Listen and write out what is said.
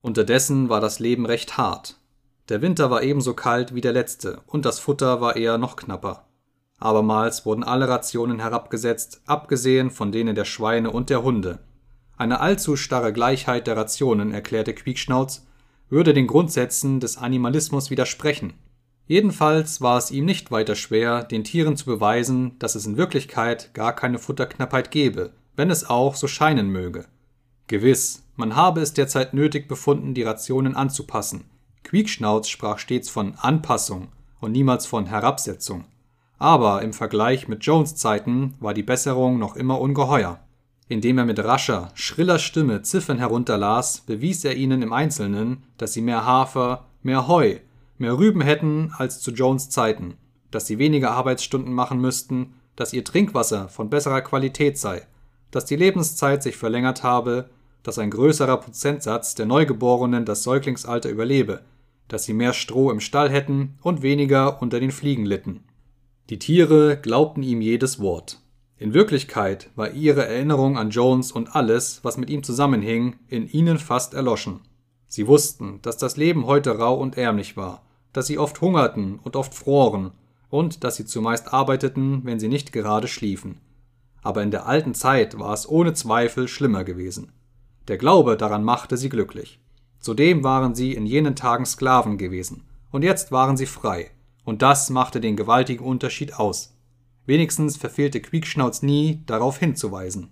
Unterdessen war das Leben recht hart. Der Winter war ebenso kalt wie der letzte und das Futter war eher noch knapper. Abermals wurden alle Rationen herabgesetzt, abgesehen von denen der Schweine und der Hunde. Eine allzu starre Gleichheit der Rationen, erklärte Quiekschnauz, würde den Grundsätzen des Animalismus widersprechen. Jedenfalls war es ihm nicht weiter schwer, den Tieren zu beweisen, dass es in Wirklichkeit gar keine Futterknappheit gebe, wenn es auch so scheinen möge. Gewiss, man habe es derzeit nötig befunden, die Rationen anzupassen. Quiekschnauz sprach stets von Anpassung und niemals von Herabsetzung. Aber im Vergleich mit Jones Zeiten war die Besserung noch immer ungeheuer. Indem er mit rascher, schriller Stimme Ziffern herunterlas, bewies er ihnen im Einzelnen, dass sie mehr Hafer, mehr Heu, mehr Rüben hätten als zu Jones Zeiten, dass sie weniger Arbeitsstunden machen müssten, dass ihr Trinkwasser von besserer Qualität sei, dass die Lebenszeit sich verlängert habe, dass ein größerer Prozentsatz der Neugeborenen das Säuglingsalter überlebe, dass sie mehr Stroh im Stall hätten und weniger unter den Fliegen litten. Die Tiere glaubten ihm jedes Wort. In Wirklichkeit war ihre Erinnerung an Jones und alles, was mit ihm zusammenhing, in ihnen fast erloschen. Sie wussten, dass das Leben heute rau und ärmlich war, dass sie oft hungerten und oft froren und dass sie zumeist arbeiteten, wenn sie nicht gerade schliefen. Aber in der alten Zeit war es ohne Zweifel schlimmer gewesen. Der Glaube daran machte sie glücklich. Zudem waren sie in jenen Tagen Sklaven gewesen, und jetzt waren sie frei, und das machte den gewaltigen Unterschied aus. Wenigstens verfehlte Quiekschnauz nie, darauf hinzuweisen.